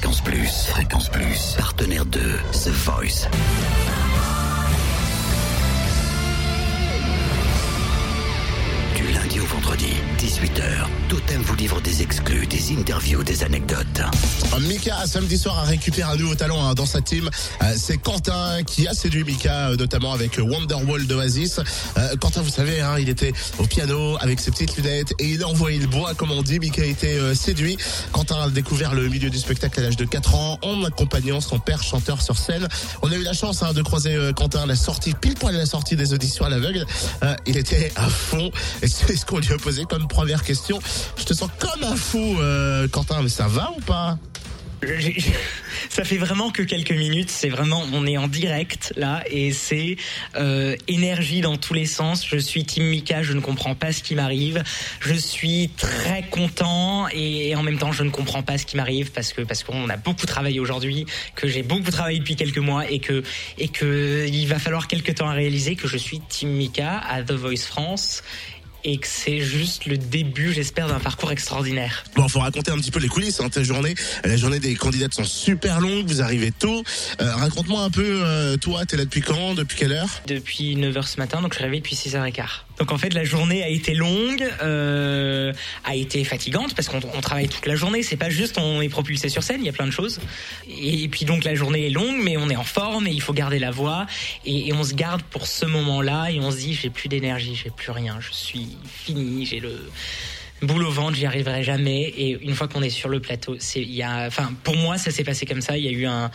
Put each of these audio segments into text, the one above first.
Fréquence Plus. Fréquence Plus. Partenaire de The Voice. Totem vous livre des exclus, des interviews, des anecdotes. Mika, samedi soir, a récupéré un nouveau talent hein, dans sa team. Euh, C'est Quentin qui a séduit Mika, euh, notamment avec Wonderwall d'Oasis. Euh, Quentin, vous savez, hein, il était au piano avec ses petites lunettes et il a envoyé le bois, comme on dit. Mika a été euh, séduit. Quentin a découvert le milieu du spectacle à l'âge de 4 ans en accompagnant son père chanteur sur scène. On a eu la chance hein, de croiser euh, Quentin à la sortie, pile poil à la sortie des auditions à l'aveugle. Euh, il était à fond. Et c'est ce qu'on lui a posé comme première question. Je te sens comme un fou, euh, Quentin, mais ça va ou pas? Ça fait vraiment que quelques minutes. C'est vraiment, on est en direct là et c'est euh, énergie dans tous les sens. Je suis Team Mika, je ne comprends pas ce qui m'arrive. Je suis très content et, en même temps je ne comprends pas ce qui m'arrive parce que parce qu'on a beaucoup travaillé aujourd'hui, que j'ai beaucoup travaillé depuis quelques mois et que et que il va falloir quelques temps à réaliser que je suis Team Mika à The Voice France et que c'est juste le début, j'espère, d'un parcours extraordinaire. Bon, faut raconter un petit peu les coulisses hein, ta journée. La journée des candidates sont super longues. Vous arrivez tôt. Euh, Raconte-moi un peu, euh, toi, t'es là depuis quand Depuis quelle heure? Depuis 9h ce matin, donc je suis réveillé depuis 6h15. Donc en fait la journée a été longue, euh, a été fatigante parce qu'on on travaille toute la journée, c'est pas juste on est propulsé sur scène, il y a plein de choses. Et, puis donc la journée est longue mais on est en forme et il faut garder la voix. Et, on se garde pour ce moment-là et on se dit j'ai plus d'énergie, j'ai plus rien, je suis fini, j'ai le boule au ventre, j'y arriverai jamais. Et une fois qu'on est sur le plateau, c'est il y a enfin pour moi ça s'est passé comme ça, il y a eu un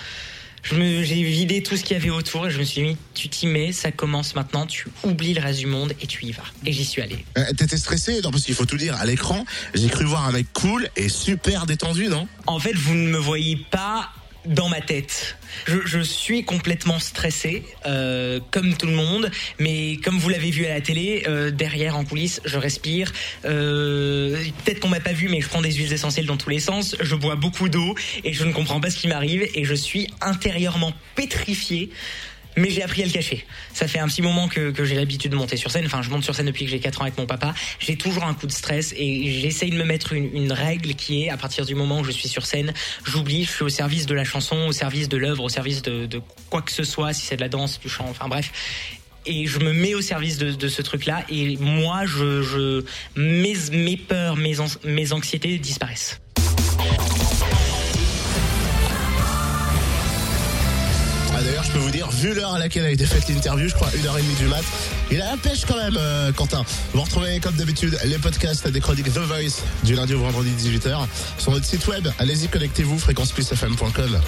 j'ai vidé tout ce qu'il y avait autour et je me suis mis, tu t'y mets, ça commence maintenant, tu oublies le reste du monde et tu y vas. Et j'y suis allé. euh, T'étais stressé Non, parce qu'il faut tout dire. À l'écran, j'ai cru voir un mec cool et super détendu, non? En fait, vous ne me voyez pas dans ma tête. Je, je suis complètement stressé, euh, comme tout le monde, mais comme vous l'avez vu à la télé, euh, derrière en coulisses, je respire. Euh, Peut-être qu'on m'a pas vu, mais je prends des huiles essentielles dans tous les sens. Je bois beaucoup d'eau et je ne comprends pas ce qui m'arrive et je suis intérieurement pétrifié. Mais j'ai appris à le cacher. Ça fait un petit moment que, que j'ai l'habitude de monter sur scène. Enfin, je monte sur scène depuis que j'ai 4 ans avec mon papa. J'ai toujours un coup de stress et j'essaye de me mettre une, une règle qui est, à partir du moment où je suis sur scène, j'oublie, je suis au service de la chanson, au service de l'œuvre, au service de, de quoi que ce soit, si c'est de la danse, du chant, enfin bref. Et je me mets au service de, de ce truc-là et moi, je, je mes, mes peurs, mes, mes anxiétés disparaissent. Peux vous dire, vu l'heure à laquelle a été faite l'interview, je crois une heure et demie du mat, il a la pêche quand même, euh, Quentin. Vous retrouvez comme d'habitude les podcasts des chroniques The Voice du lundi au vendredi 18h sur notre site web. Allez-y, connectez-vous, fréquenceplusfm.com.